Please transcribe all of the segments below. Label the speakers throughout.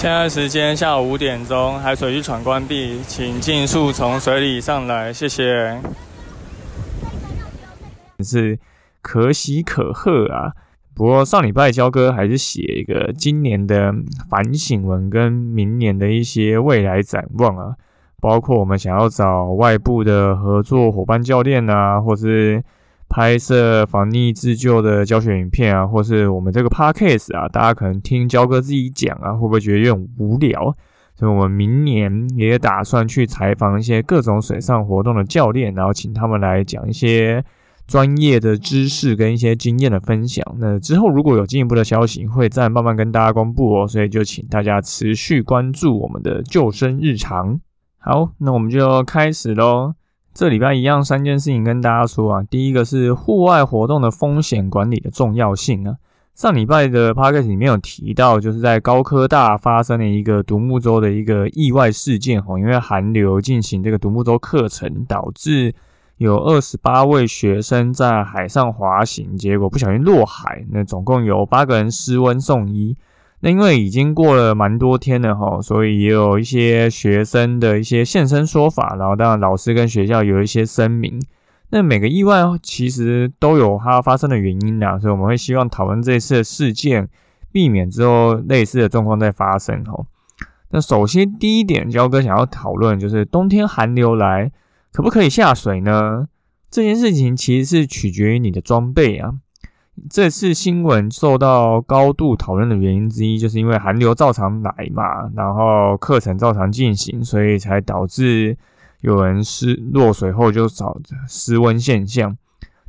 Speaker 1: 现在时间下午五点钟，海水浴场关闭，请尽速从水里上来，谢谢。是可喜可贺啊！不过上礼拜焦哥还是写一个今年的反省文跟明年的一些未来展望啊，包括我们想要找外部的合作伙伴教练啊，或是。拍摄防溺自救的教学影片啊，或是我们这个 podcast 啊，大家可能听焦哥自己讲啊，会不会觉得有点无聊？所以，我们明年也打算去采访一些各种水上活动的教练，然后请他们来讲一些专业的知识跟一些经验的分享。那之后如果有进一步的消息，会再慢慢跟大家公布哦。所以，就请大家持续关注我们的救生日常。好，那我们就开始喽。这礼拜一样三件事情跟大家说啊，第一个是户外活动的风险管理的重要性啊。上礼拜的 p o d c a s t 里面有提到，就是在高科大发生了一个独木舟的一个意外事件哦，因为寒流进行这个独木舟课程，导致有二十八位学生在海上滑行，结果不小心落海，那总共有八个人失温送医。那因为已经过了蛮多天了哈，所以也有一些学生的一些现身说法，然后当然老师跟学校有一些声明。那每个意外其实都有它发生的原因呐，所以我们会希望讨论这次的事件，避免之后类似的状况再发生哈。那首先第一点，焦哥想要讨论就是冬天寒流来，可不可以下水呢？这件事情其实是取决于你的装备啊。这次新闻受到高度讨论的原因之一，就是因为寒流照常来嘛，然后课程照常进行，所以才导致有人失落水后就找失温现象。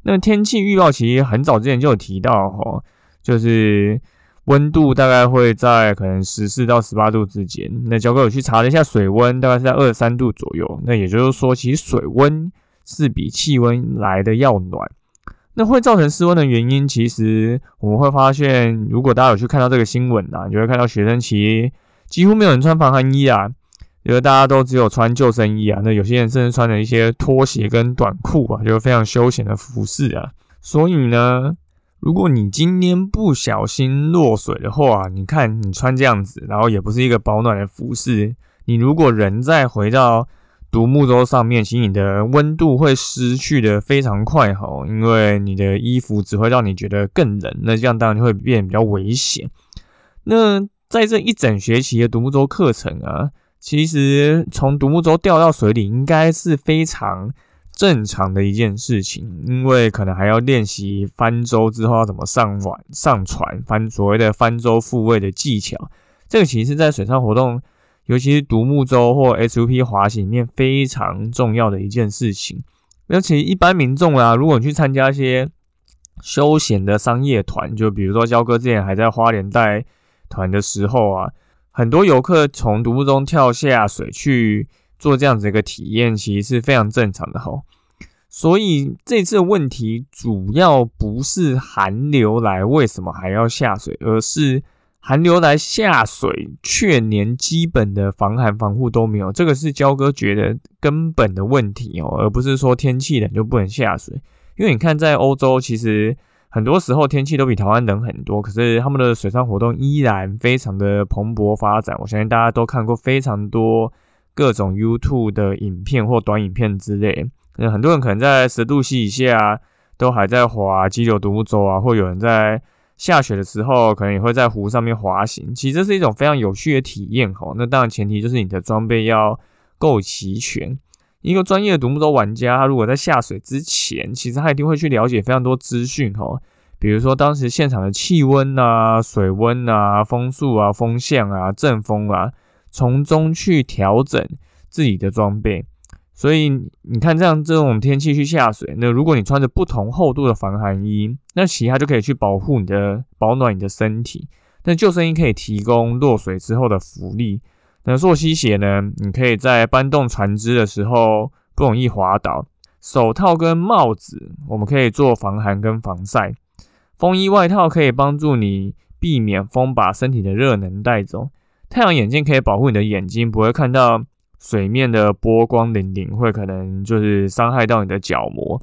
Speaker 1: 那天气预报其实很早之前就有提到，哈，就是温度大概会在可能十四到十八度之间。那教哥有去查了一下水温，大概是在二十三度左右。那也就是说，其实水温是比气温来的要暖。那会造成失温的原因，其实我们会发现，如果大家有去看到这个新闻啊，你就会看到学生其实几乎没有人穿防寒衣啊，因为大家都只有穿救生衣啊。那有些人甚至穿了一些拖鞋跟短裤啊，就是非常休闲的服饰啊。所以呢，如果你今天不小心落水的话，你看你穿这样子，然后也不是一个保暖的服饰，你如果人再回到独木舟上面，其实你的温度会失去的非常快哈，因为你的衣服只会让你觉得更冷，那这样当然就会变比较危险。那在这一整学期的独木舟课程啊，其实从独木舟掉到水里应该是非常正常的一件事情，因为可能还要练习翻舟之后要怎么上碗上船，翻所谓的翻舟复位的技巧。这个其实在水上活动。尤其是独木舟或 SUP 滑行里面非常重要的一件事情。而且一般民众啊，如果你去参加一些休闲的商业团，就比如说焦哥之前还在花莲带团的时候啊，很多游客从独木舟跳下水去做这样子一个体验，其实是非常正常的吼。所以这次问题主要不是寒流来为什么还要下水，而是。寒流来下水，却连基本的防寒防护都没有，这个是焦哥觉得根本的问题哦，而不是说天气冷就不能下水。因为你看，在欧洲其实很多时候天气都比台湾冷很多，可是他们的水上活动依然非常的蓬勃发展。我相信大家都看过非常多各种 YouTube 的影片或短影片之类，那很多人可能在十度以下都还在滑激流独木舟啊，或有人在。下雪的时候，可能也会在湖上面滑行。其实这是一种非常有趣的体验哈。那当然前提就是你的装备要够齐全。一个专业的独木舟玩家，他如果在下水之前，其实他一定会去了解非常多资讯哈。比如说当时现场的气温啊、水温啊、风速啊、风向啊、阵风啊，从中去调整自己的装备。所以你看，这样这种天气去下水，那如果你穿着不同厚度的防寒衣，那其他就可以去保护你的、保暖你的身体。那救生衣可以提供落水之后的浮力。那溯溪鞋呢？你可以在搬动船只的时候不容易滑倒。手套跟帽子，我们可以做防寒跟防晒。风衣外套可以帮助你避免风把身体的热能带走。太阳眼镜可以保护你的眼睛，不会看到水面的波光粼粼，会可能就是伤害到你的角膜。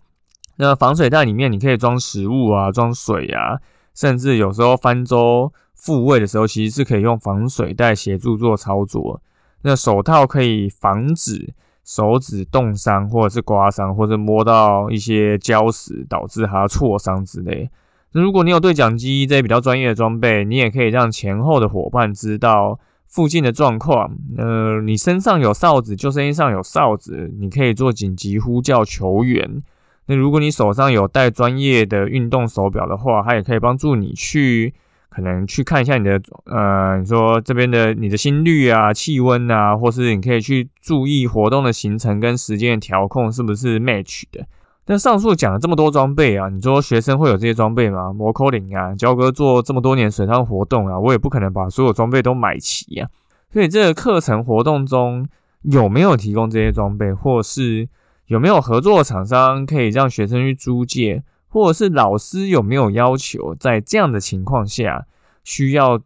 Speaker 1: 那防水袋里面你可以装食物啊，装水啊，甚至有时候翻舟。复位的时候，其实是可以用防水袋协助做操作。那手套可以防止手指冻伤，或者是刮伤，或者摸到一些礁石导致它挫伤之类。那如果你有对讲机这些比较专业的装备，你也可以让前后的伙伴知道附近的状况。呃，你身上有哨子，救生衣上有哨子，你可以做紧急呼叫求援。那如果你手上有带专业的运动手表的话，它也可以帮助你去。可能去看一下你的，呃，你说这边的你的心率啊、气温啊，或是你可以去注意活动的行程跟时间的调控是不是 match 的。那上述讲了这么多装备啊，你说学生会有这些装备吗？摩扣林啊，焦哥做这么多年水上活动啊，我也不可能把所有装备都买齐呀。所以这个课程活动中有没有提供这些装备，或是有没有合作厂商可以让学生去租借？或者是老师有没有要求，在这样的情况下，需要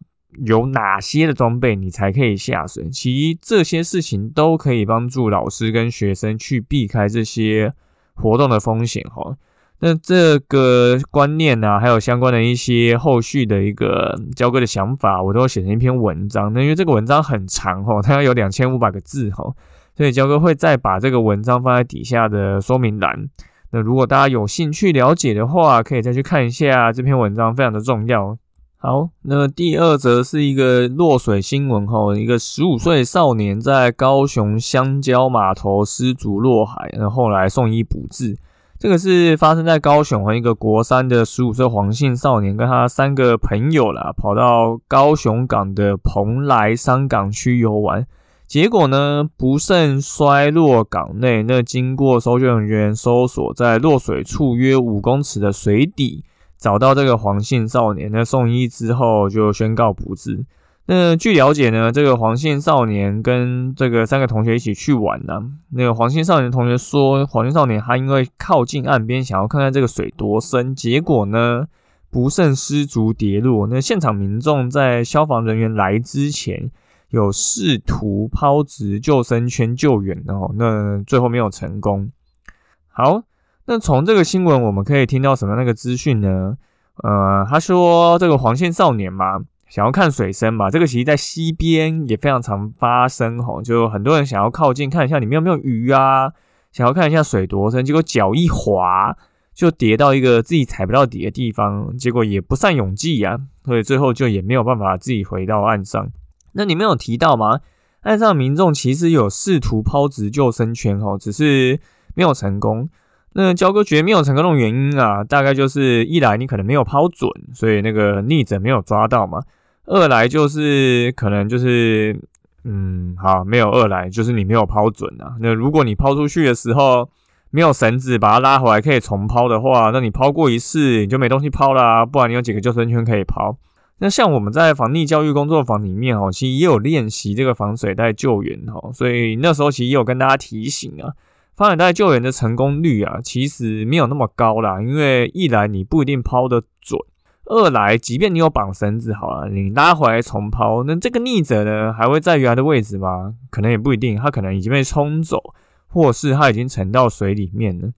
Speaker 1: 有哪些的装备，你才可以下水？其实这些事情都可以帮助老师跟学生去避开这些活动的风险哈。那这个观念呢，还有相关的一些后续的一个教哥的想法，我都会写成一篇文章。那因为这个文章很长哈，它要有两千五百个字哈，所以教哥会再把这个文章放在底下的说明栏。那如果大家有兴趣了解的话，可以再去看一下这篇文章，非常的重要。好，那第二则是一个落水新闻哈，一个十五岁少年在高雄香蕉码头失足落海，然后来送医补治。这个是发生在高雄和一个国三的十五岁黄姓少年，跟他三个朋友啦，跑到高雄港的蓬莱山港区游玩。结果呢，不慎摔落港内。那经过搜救人员搜索，在落水处约五公尺的水底，找到这个黄姓少年。那送医之后就宣告不治。那据了解呢，这个黄姓少年跟这个三个同学一起去玩呢。那个黄姓少年同学说，黄姓少年他因为靠近岸边，想要看看这个水多深，结果呢不慎失足跌落。那现场民众在消防人员来之前。有试图抛掷救生圈救援哦，那最后没有成功。好，那从这个新闻我们可以听到什么那个资讯呢？呃，他说这个黄线少年嘛，想要看水深嘛，这个其实在溪边也非常常发生哦，就很多人想要靠近看一下里面有没有鱼啊，想要看一下水多深，结果脚一滑就跌到一个自己踩不到底的地方，结果也不善泳技啊，所以最后就也没有办法自己回到岸上。那你们有提到吗？岸上民众其实有试图抛掷救生圈哦，只是没有成功。那焦哥觉得没有成功的原因啊，大概就是一来你可能没有抛准，所以那个逆者没有抓到嘛；二来就是可能就是嗯，好，没有二来就是你没有抛准啊。那如果你抛出去的时候没有绳子把它拉回来可以重抛的话，那你抛过一次你就没东西抛啦，不然你有几个救生圈可以抛。那像我们在防溺教育工作坊里面哦，其实也有练习这个防水袋救援哦，所以那时候其实也有跟大家提醒啊，防水袋救援的成功率啊，其实没有那么高啦，因为一来你不一定抛得准，二来即便你有绑绳子好了，你拉回来重抛，那这个溺者呢还会在原来的位置吗？可能也不一定，他可能已经被冲走，或是他已经沉到水里面了。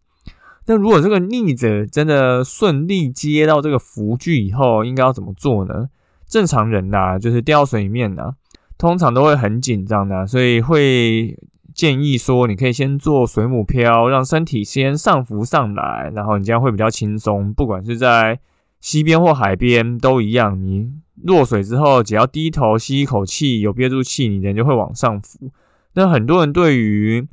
Speaker 1: 那如果这个逆者真的顺利接到这个浮具以后，应该要怎么做呢？正常人呐，就是掉水里面呐，通常都会很紧张的，所以会建议说，你可以先做水母漂，让身体先上浮上来，然后你这样会比较轻松。不管是在溪边或海边都一样，你落水之后，只要低头吸一口气，有憋住气，你人就会往上浮。那很多人对于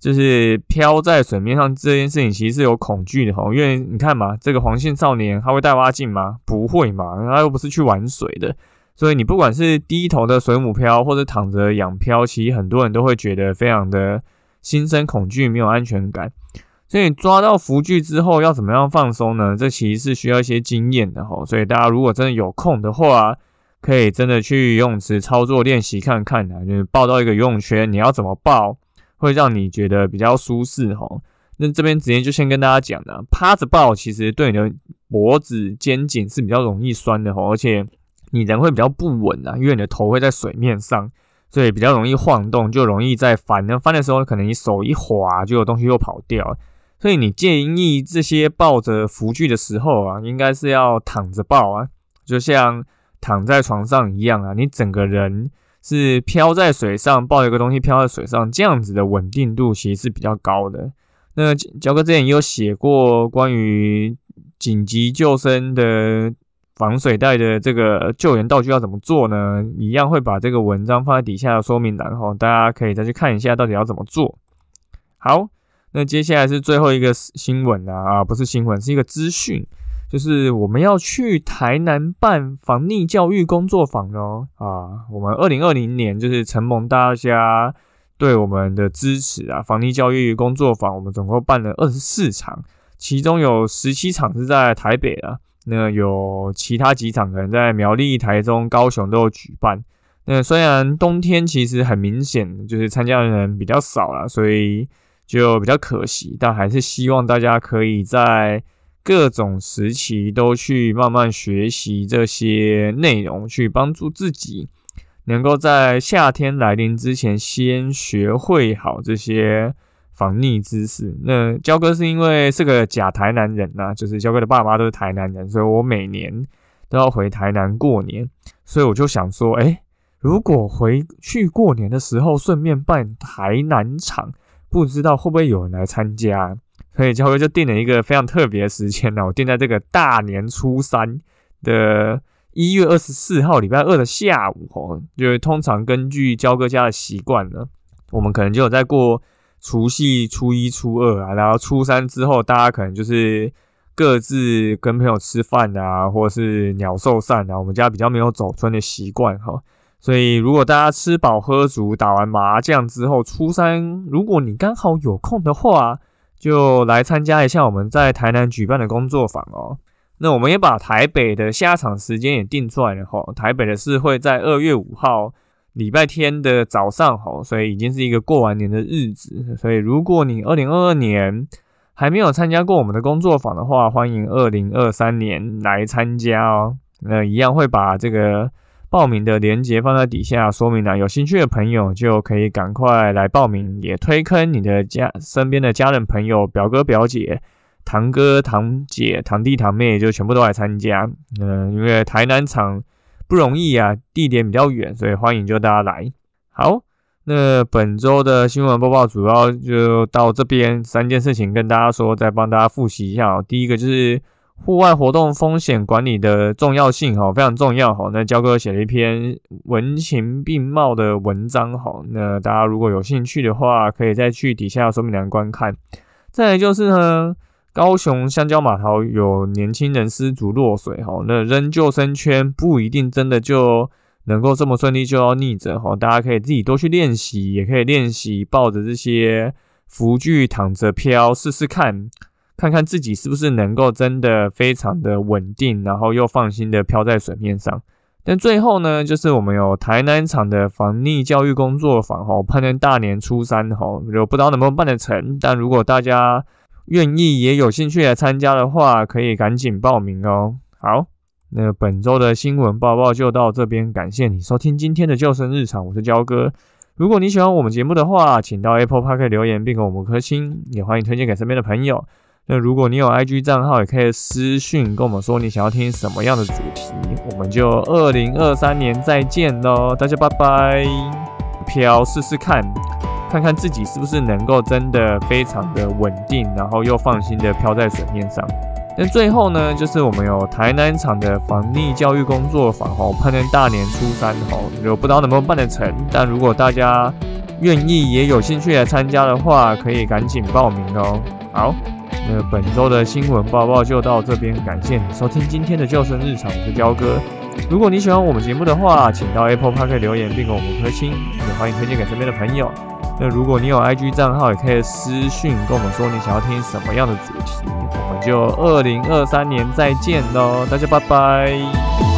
Speaker 1: 就是漂在水面上这件事情，其实是有恐惧的哈，因为你看嘛，这个黄姓少年他会带蛙镜吗？不会嘛，他又不是去玩水的，所以你不管是低头的水母漂，或者躺着仰漂，其实很多人都会觉得非常的心生恐惧，没有安全感。所以抓到浮具之后要怎么样放松呢？这其实是需要一些经验的吼，所以大家如果真的有空的话。可以真的去游泳池操作练习看看啊，就是抱到一个游泳圈，你要怎么抱会让你觉得比较舒适吼。那这边直接就先跟大家讲了，趴着抱其实对你的脖子、肩颈是比较容易酸的吼，而且你人会比较不稳啊，因为你的头会在水面上，所以比较容易晃动，就容易在翻。那翻的时候，可能你手一滑，就有东西又跑掉。所以你建议这些抱着浮具的时候啊，应该是要躺着抱啊，就像。躺在床上一样啊，你整个人是漂在水上，抱一个东西漂在水上，这样子的稳定度其实是比较高的。那焦哥之前也有写过关于紧急救生的防水袋的这个救援道具要怎么做呢？一样会把这个文章放在底下的说明栏哈，大家可以再去看一下到底要怎么做。好，那接下来是最后一个新闻啊，啊，不是新闻，是一个资讯。就是我们要去台南办防溺教育工作坊哦啊！我们二零二零年就是承蒙大家对我们的支持啊，防溺教育工作坊我们总共办了二十四场，其中有十七场是在台北啊，那有其他几场可能在苗栗、台中、高雄都有举办。那虽然冬天其实很明显就是参加的人比较少了，所以就比较可惜，但还是希望大家可以在。各种时期都去慢慢学习这些内容，去帮助自己能够在夏天来临之前先学会好这些防溺知识。那焦哥是因为是个假台南人呐，就是焦哥的爸妈都是台南人，所以我每年都要回台南过年，所以我就想说，哎，如果回去过年的时候顺便办台南场，不知道会不会有人来参加？所以焦哥就定了一个非常特别的时间呢，我定在这个大年初三的一月二十四号礼拜二的下午哦。就是通常根据焦哥家的习惯呢，我们可能就有在过除夕初一初二啊，然后初三之后，大家可能就是各自跟朋友吃饭啊，或者是鸟兽散啊。我们家比较没有走春的习惯哈，所以如果大家吃饱喝足，打完麻将之后，初三如果你刚好有空的话。就来参加一下我们在台南举办的工作坊哦。那我们也把台北的下场时间也定出来了哈。台北的是会在二月五号礼拜天的早上吼，所以已经是一个过完年的日子。所以如果你二零二二年还没有参加过我们的工作坊的话，欢迎二零二三年来参加哦。那一样会把这个。报名的链接放在底下说明栏，有兴趣的朋友就可以赶快来报名，也推坑你的家身边的家人朋友、表哥表姐、堂哥堂姐、堂弟堂妹，就全部都来参加。嗯，因为台南场不容易啊，地点比较远，所以欢迎就大家来。好，那本周的新闻播报主要就到这边，三件事情跟大家说，再帮大家复习一下。第一个就是。户外活动风险管理的重要性哈，非常重要哈。那焦哥写了一篇文情并茂的文章哈，那大家如果有兴趣的话，可以再去底下说明栏观看。再来就是呢，高雄香蕉码头有年轻人失足落水哈，那扔救生圈不一定真的就能够这么顺利就要逆着哈，大家可以自己多去练习，也可以练习抱着这些浮具躺着漂试试看。看看自己是不是能够真的非常的稳定，然后又放心的漂在水面上。但最后呢，就是我们有台南场的防溺教育工作坊哈，盼能大年初三哈，就不知道能不能办得成。但如果大家愿意也有兴趣来参加的话，可以赶紧报名哦。好，那本周的新闻报报就到这边，感谢你收听今天的救生日常，我是焦哥。如果你喜欢我们节目的话，请到 Apple Park 留言并给我们颗星，也欢迎推荐给身边的朋友。那如果你有 IG 账号，也可以私讯跟我们说你想要听什么样的主题，我们就二零二三年再见喽，大家拜拜。漂试试看，看看自己是不是能够真的非常的稳定，然后又放心的漂在水面上。那最后呢，就是我们有台南场的防溺教育工作坊哦，盼能大年初三哦，就不知道能不能办得成，但如果大家愿意也有兴趣来参加的话，可以赶紧报名哦。好。那本周的新闻报报就到这边，感谢你收听今天的救生日常，我是焦哥。如果你喜欢我们节目的话，请到 Apple Park 留言并给我们颗星，也欢迎推荐给身边的朋友。那如果你有 IG 账号，也可以私讯跟我们说你想要听什么样的主题，我们就二零二三年再见喽，大家拜拜。